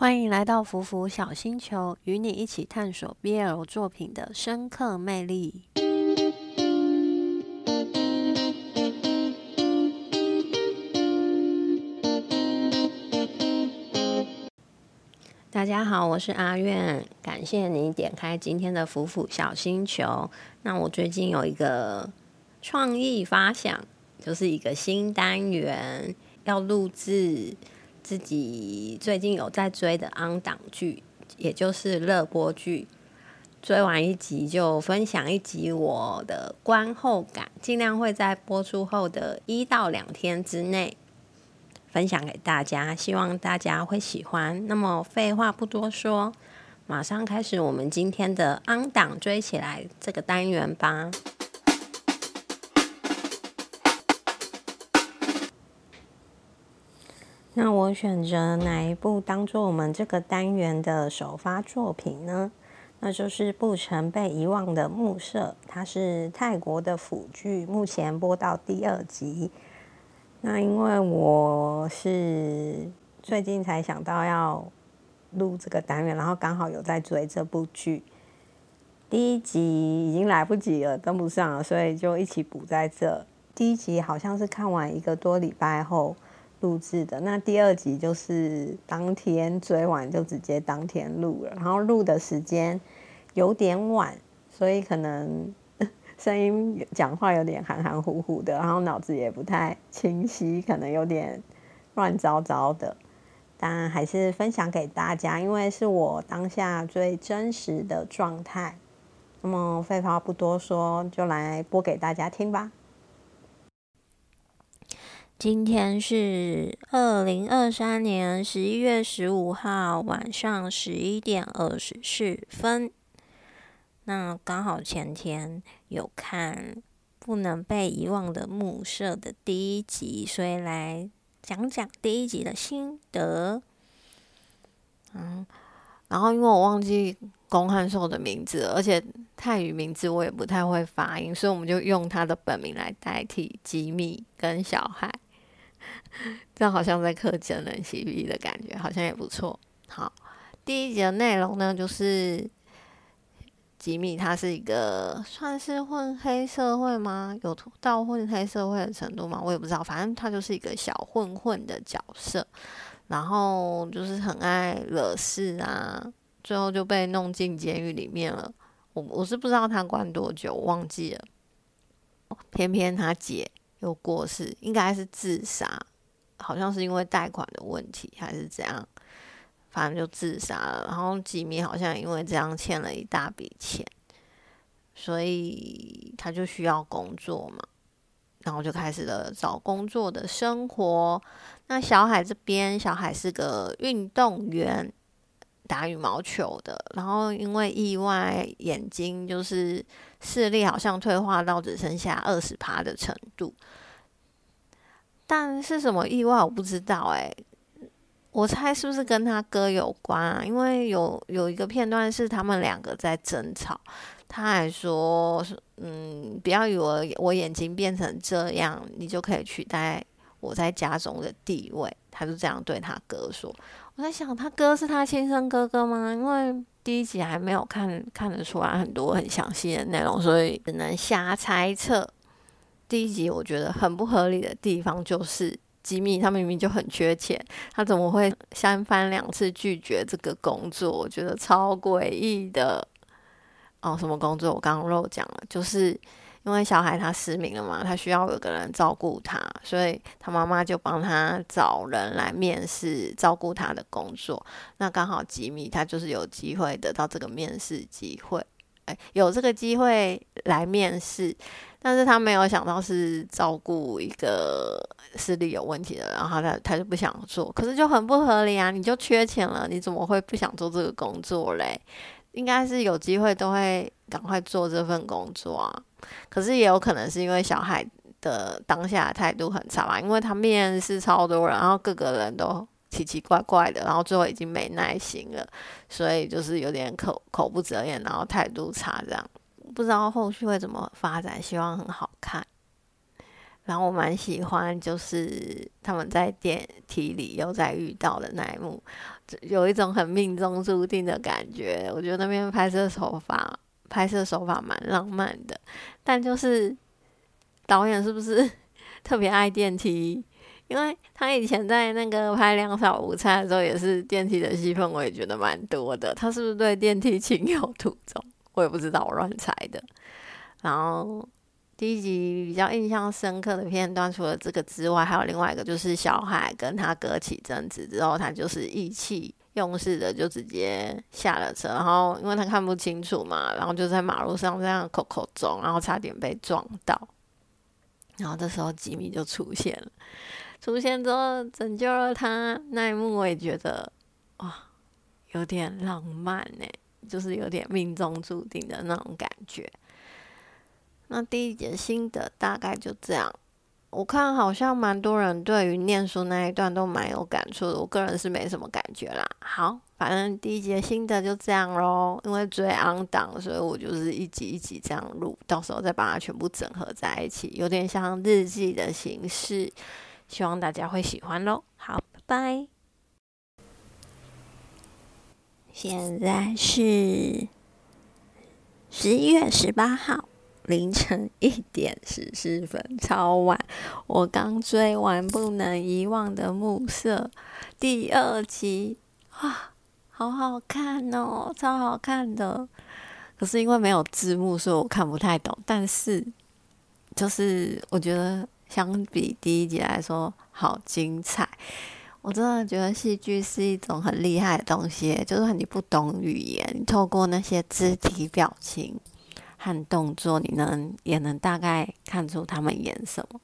欢迎来到福福小星球，与你一起探索 BL 作品的深刻魅力。大家好，我是阿苑，感谢你点开今天的福福小星球。那我最近有一个创意发想，就是一个新单元要录制。自己最近有在追的安档剧，也就是热播剧，追完一集就分享一集我的观后感，尽量会在播出后的一到两天之内分享给大家，希望大家会喜欢。那么废话不多说，马上开始我们今天的安档追起来这个单元吧。那我选择哪一部当做我们这个单元的首发作品呢？那就是《不曾被遗忘的暮色》，它是泰国的腐剧，目前播到第二集。那因为我是最近才想到要录这个单元，然后刚好有在追这部剧，第一集已经来不及了，跟不上了，所以就一起补在这。第一集好像是看完一个多礼拜后。录制的那第二集就是当天追完就直接当天录了，然后录的时间有点晚，所以可能 声音讲话有点含含糊糊的，然后脑子也不太清晰，可能有点乱糟糟的。但还是分享给大家，因为是我当下最真实的状态。那么废话不多说，就来播给大家听吧。今天是二零二三年十一月十五号晚上十一点二十四分。那刚好前天有看《不能被遗忘的暮色》的第一集，所以来讲讲第一集的心得。嗯，然后因为我忘记龚汉寿的名字，而且泰语名字我也不太会发音，所以我们就用他的本名来代替吉米跟小孩。这样好像在刻真人 CP 的感觉，好像也不错。好，第一集的内容呢，就是吉米他是一个算是混黑社会吗？有到混黑社会的程度吗？我也不知道。反正他就是一个小混混的角色，然后就是很爱惹事啊，最后就被弄进监狱里面了。我我是不知道他关多久，忘记了。偏偏他姐。又过世，应该是自杀，好像是因为贷款的问题还是怎样，反正就自杀了。然后吉米好像因为这样欠了一大笔钱，所以他就需要工作嘛，然后就开始了找工作的生活。那小海这边，小海是个运动员。打羽毛球的，然后因为意外，眼睛就是视力好像退化到只剩下二十趴的程度。但是什么意外我不知道哎，我猜是不是跟他哥有关啊？因为有有一个片段是他们两个在争吵，他还说：“嗯，不要以为我眼睛变成这样，你就可以取代我在家中的地位。”他就这样对他哥说。我在想，他哥是他亲生哥哥吗？因为第一集还没有看看得出来很多很详细的内容，所以只能瞎猜测。第一集我觉得很不合理的地方就是吉米他明明就很缺钱，他怎么会三番两次拒绝这个工作？我觉得超诡异的。哦，什么工作？我刚刚漏讲了，就是。因为小孩他失明了嘛，他需要有个人照顾他，所以他妈妈就帮他找人来面试照顾他的工作。那刚好吉米他就是有机会得到这个面试机会，哎，有这个机会来面试，但是他没有想到是照顾一个视力有问题的，然后他他就不想做，可是就很不合理啊！你就缺钱了，你怎么会不想做这个工作嘞？应该是有机会都会赶快做这份工作啊。可是也有可能是因为小孩的当下态度很差嘛，因为他面试超多人，然后各个人都奇奇怪怪的，然后最后已经没耐心了，所以就是有点口口不择言，然后态度差这样，不知道后续会怎么发展，希望很好看。然后我蛮喜欢，就是他们在电梯里又在遇到的那一幕，有一种很命中注定的感觉。我觉得那边拍摄手法，拍摄手法蛮浪漫的。但就是导演是不是 特别爱电梯？因为他以前在那个拍《两小无猜》的时候，也是电梯的戏份，我也觉得蛮多的。他是不是对电梯情有独钟？我也不知道，我乱猜的。然后。第一集比较印象深刻的片段，除了这个之外，还有另外一个，就是小海跟他哥起争执之后，他就是意气用事的就直接下了车，然后因为他看不清楚嘛，然后就在马路上这样口口中，然后差点被撞到，然后这时候吉米就出现了，出现之后拯救了他那一幕，我也觉得哇，有点浪漫呢，就是有点命中注定的那种感觉。那第一节新的大概就这样，我看好像蛮多人对于念书那一段都蛮有感触的，我个人是没什么感觉啦。好，反正第一节新的就这样喽，因为追昂档，所以我就是一集一集这样录，到时候再把它全部整合在一起，有点像日记的形式，希望大家会喜欢喽。好，拜拜。现在是十一月十八号。凌晨一点十四分，超晚。我刚追完《不能遗忘的暮色》第二集，哇，好好看哦，超好看的。可是因为没有字幕，所以我看不太懂。但是，就是我觉得相比第一集来说，好精彩。我真的觉得戏剧是一种很厉害的东西，就是你不懂语言，你透过那些肢体表情。和动作，你能也能大概看出他们演什么。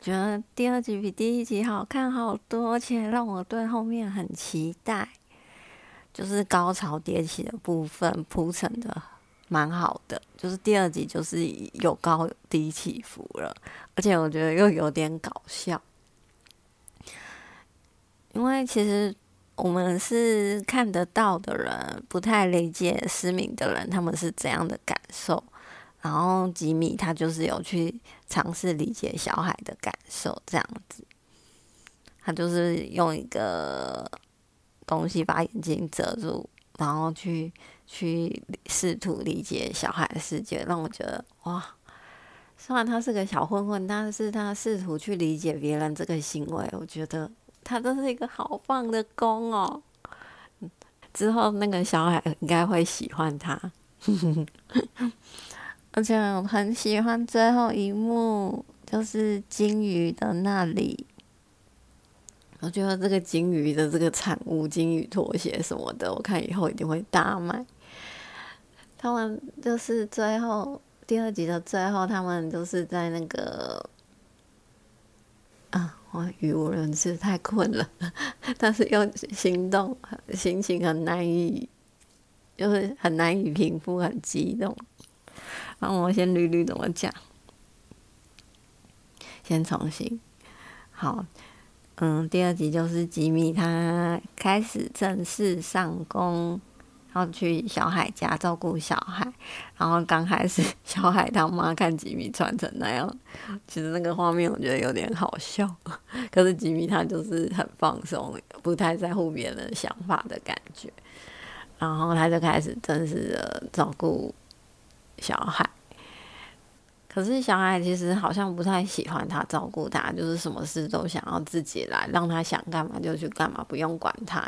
觉得第二集比第一集好看好多，而且让我对后面很期待。就是高潮迭起的部分铺陈的蛮好的，就是第二集就是有高低起伏了，而且我觉得又有点搞笑，因为其实。我们是看得到的人，不太理解失明的人他们是怎样的感受。然后吉米他就是有去尝试理解小孩的感受，这样子。他就是用一个东西把眼睛遮住，然后去去试图理解小孩的世界，让我觉得哇！虽然他是个小混混，但是他试图去理解别人这个行为，我觉得。他真是一个好棒的公哦！之后那个小孩应该会喜欢他，而且我很喜欢最后一幕，就是金鱼的那里。我觉得这个金鱼的这个产物，金鱼拖鞋什么的，我看以后一定会大卖。他们就是最后第二集的最后，他们就是在那个。语无伦次，太困了，但是又行动，心情很难以，就是很难以平复，很激动。让我先捋捋怎么讲，先重新。好，嗯，第二集就是吉米他开始正式上工。然后去小海家照顾小海，然后刚开始 小海他妈看吉米穿成那样，其实那个画面我觉得有点好笑。可是吉米他就是很放松，不太在乎别人的想法的感觉。然后他就开始正式的照顾小海，可是小海其实好像不太喜欢他照顾他，就是什么事都想要自己来，让他想干嘛就去干嘛，不用管他。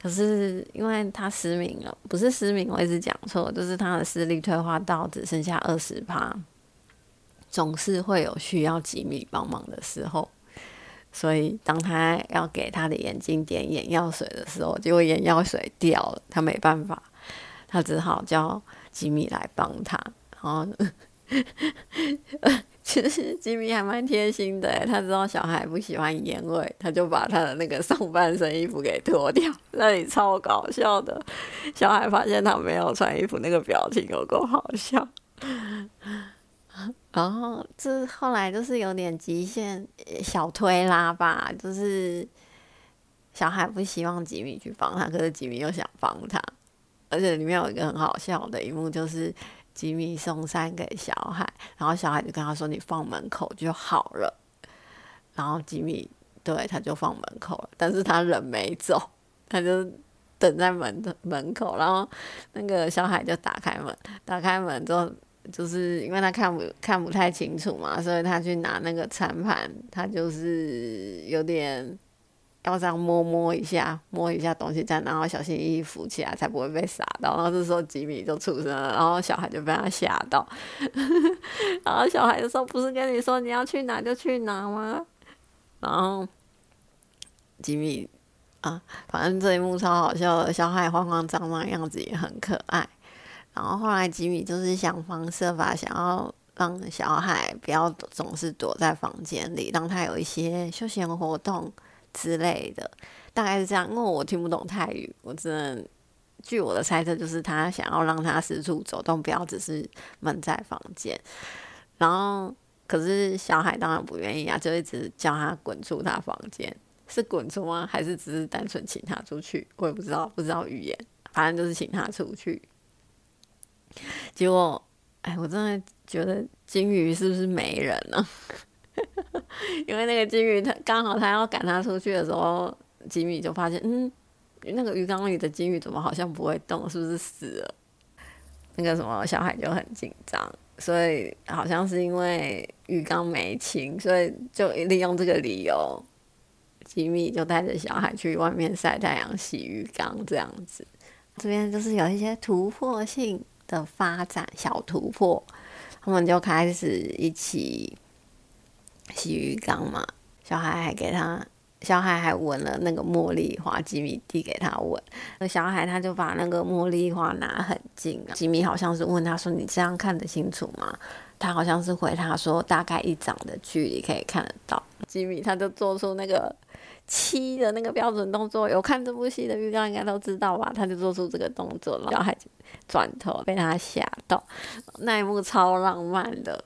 可是因为他失明了，不是失明，我一直讲错，就是他的视力退化到只剩下二十趴，总是会有需要吉米帮忙的时候，所以当他要给他的眼睛点眼药水的时候，结果眼药水掉了，他没办法，他只好叫吉米来帮他，然后。其实吉米还蛮贴心的，他知道小孩不喜欢烟味，他就把他的那个上半身衣服给脱掉，那里超搞笑的。小孩发现他没有穿衣服，那个表情有够好笑。然后这后来就是有点极限小推拉吧，就是小孩不希望吉米去帮他，可是吉米又想帮他，而且里面有一个很好笑的一幕，就是吉米送餐给小海，然后小海就跟他说：“你放门口就好了。”然后吉米对他就放门口了，但是他人没走，他就等在门的门口，然后那个小海就打开门，打开门之后，就是因为他看不看不太清楚嘛，所以他去拿那个餐盘，他就是有点。要这样摸摸一下，摸一下东西，再然后小心翼翼扶起来，才不会被洒到。然后这时候吉米就出生了，然后小孩就被他吓到。然后小孩就说：“不是跟你说你要去哪就去哪吗？”然后吉米啊，反正这一幕超好笑的，小孩慌慌张张样子也很可爱。然后后来吉米就是想方设法想要让小孩不要总是躲在房间里，让他有一些休闲活动。之类的，大概是这样。因为我听不懂泰语，我只能据我的猜测，就是他想要让他四处走动，不要只是闷在房间。然后，可是小海当然不愿意啊，就一直叫他滚出他房间。是滚出吗？还是只是单纯请他出去？我也不知道，不知道语言，反正就是请他出去。结果，哎，我真的觉得金鱼是不是没人呢？因为那个金鱼，它刚好它要赶它出去的时候，吉米就发现，嗯，那个鱼缸里的金鱼怎么好像不会动，是不是死了？那个什么小孩就很紧张，所以好像是因为鱼缸没清，所以就利用这个理由，吉米就带着小孩去外面晒太阳、洗鱼缸这样子。这边就是有一些突破性的发展，小突破，他们就开始一起。洗浴缸嘛，小孩还给他，小孩还闻了那个茉莉花，吉米递给他闻，那小孩他就把那个茉莉花拿很近啊，吉米好像是问他说：“你这样看得清楚吗？”他好像是回他说：“大概一掌的距离可以看得到。”吉米他就做出那个七的那个标准动作，有看这部戏的浴缸应该都知道吧？他就做出这个动作，小孩转头被他吓到，那一幕超浪漫的。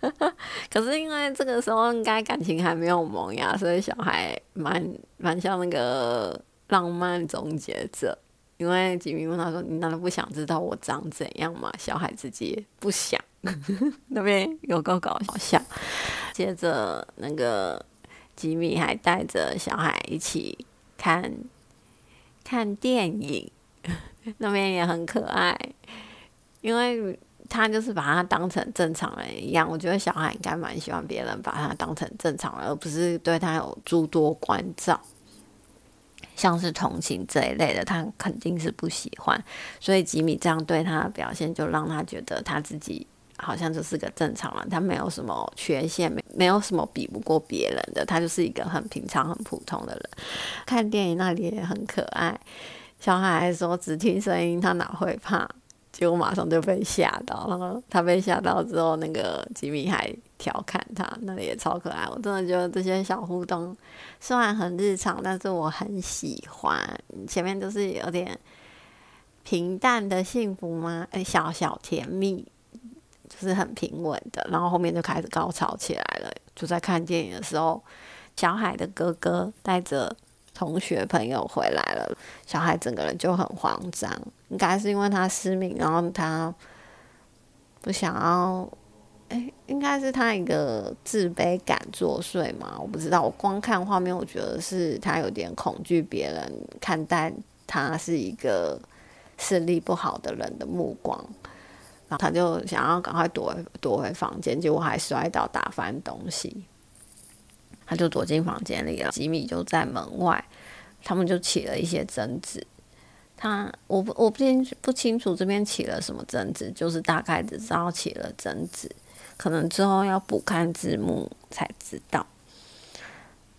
可是因为这个时候应该感情还没有萌芽，所以小孩蛮蛮像那个浪漫终结者。因为吉米问他说：“你难道不想知道我长怎样吗？”小孩自己不想，那边有个搞笑。接着那个吉米还带着小孩一起看看电影，那边也很可爱，因为。他就是把他当成正常人一样，我觉得小孩应该蛮喜欢别人把他当成正常人，而不是对他有诸多关照，像是同情这一类的，他肯定是不喜欢。所以吉米这样对他的表现，就让他觉得他自己好像就是个正常人，他没有什么缺陷，没没有什么比不过别人的，他就是一个很平常、很普通的人。看电影那里也很可爱，小孩还说只听声音，他哪会怕？结果马上就被吓到，然后他被吓到之后，那个吉米还调侃他，那里也超可爱。我真的觉得这些小互动虽然很日常，但是我很喜欢。前面就是有点平淡的幸福吗？哎，小小甜蜜，就是很平稳的。然后后面就开始高潮起来了。就在看电影的时候，小海的哥哥带着。同学朋友回来了，小孩整个人就很慌张，应该是因为他失明，然后他不想要，哎，应该是他一个自卑感作祟嘛，我不知道。我光看画面，我觉得是他有点恐惧别人看待他是一个视力不好的人的目光，然后他就想要赶快躲躲回房间，结果还摔倒打翻东西。他就躲进房间里了，吉米就在门外，他们就起了一些争执。他我不我不清不清楚这边起了什么争执，就是大概只知道起了争执，可能之后要补看字幕才知道。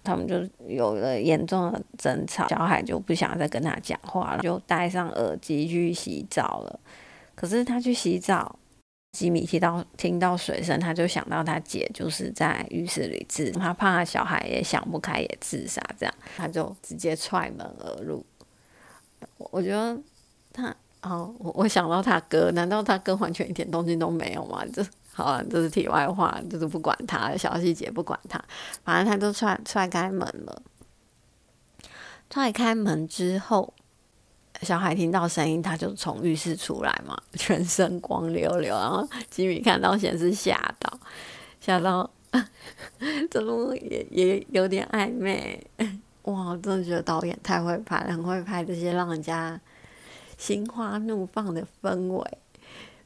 他们就有了严重的争吵，小海就不想再跟他讲话了，就戴上耳机去洗澡了。可是他去洗澡。吉米听到听到水声，他就想到他姐就是在浴室里自，他怕小孩也想不开也自杀，这样他就直接踹门而入。我觉得他哦，我我想到他哥，难道他哥完全一点动静都没有吗？这好了，这是题外话，就是不管他小细节，不管他，反正他就踹踹开门了。踹开门之后。小孩听到声音，他就从浴室出来嘛，全身光溜溜。然后吉米看到先是吓到，吓到，怎么也也有点暧昧。哇，真的觉得导演太会拍了，很会拍这些让人家心花怒放的氛围。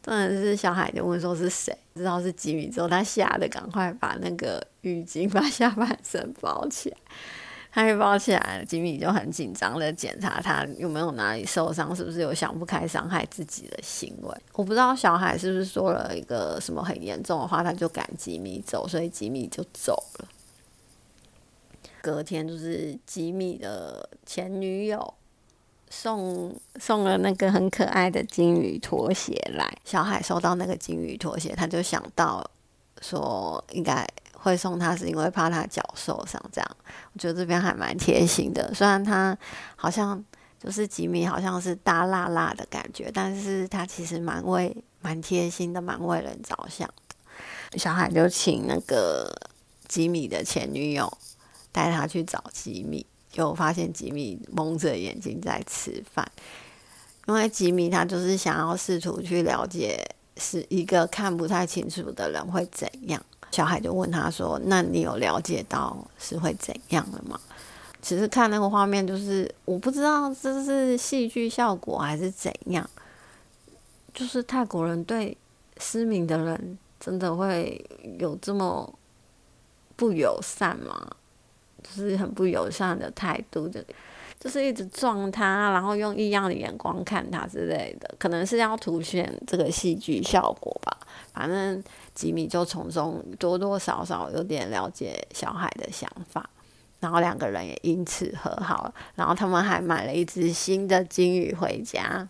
真的是小孩就问说是谁，知道是吉米之后，他吓得赶快把那个浴巾把下半身包起来。他一包起来，吉米就很紧张的检查他有没有哪里受伤，是不是有想不开伤害自己的行为。我不知道小海是不是说了一个什么很严重的话，他就赶吉米走，所以吉米就走了。隔天就是吉米的前女友送送了那个很可爱的金鱼拖鞋来，小海收到那个金鱼拖鞋，他就想到说应该。会送他是因为怕他脚受伤，这样我觉得这边还蛮贴心的。虽然他好像就是吉米，好像是大辣辣的感觉，但是他其实蛮为蛮贴心的，蛮为人着想的。小海就请那个吉米的前女友带他去找吉米，就发现吉米蒙着眼睛在吃饭，因为吉米他就是想要试图去了解是一个看不太清楚的人会怎样。小孩就问他说：“那你有了解到是会怎样了吗？”其实看那个画面，就是我不知道这是戏剧效果还是怎样。就是泰国人对失明的人真的会有这么不友善吗？就是很不友善的态度的，就是一直撞他，然后用异样的眼光看他之类的，可能是要凸显这个戏剧效果吧。反正。吉米就从中多多少少有点了解小海的想法，然后两个人也因此和好了。然后他们还买了一只新的金鱼回家，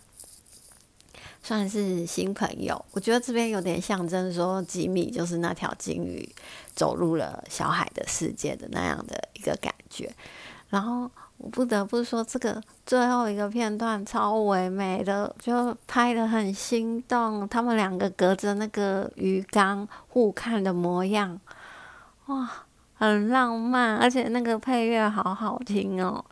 算是新朋友。我觉得这边有点象征说，吉米就是那条金鱼走入了小海的世界的那样的一个感觉。然后。我不得不说，这个最后一个片段超唯美的，就拍的很心动。他们两个隔着那个鱼缸互看的模样，哇，很浪漫，而且那个配乐好好听哦。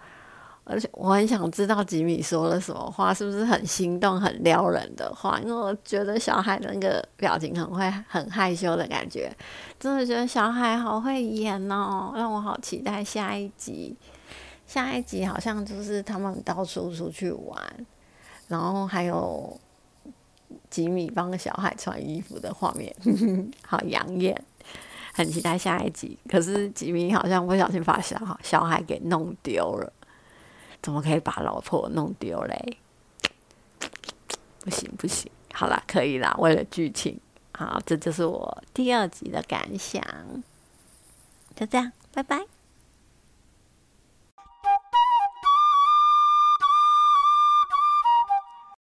而且我很想知道吉米说了什么话，是不是很心动、很撩人的话？因为我觉得小海的那个表情很会、很害羞的感觉，真的觉得小海好会演哦，让我好期待下一集。下一集好像就是他们到处出去玩，然后还有吉米帮小孩穿衣服的画面，好养眼，很期待下一集。可是吉米好像不小心把小小孩给弄丢了，怎么可以把老婆弄丢嘞？不行不行，好啦，可以啦，为了剧情，好，这就是我第二集的感想，就这样，拜拜。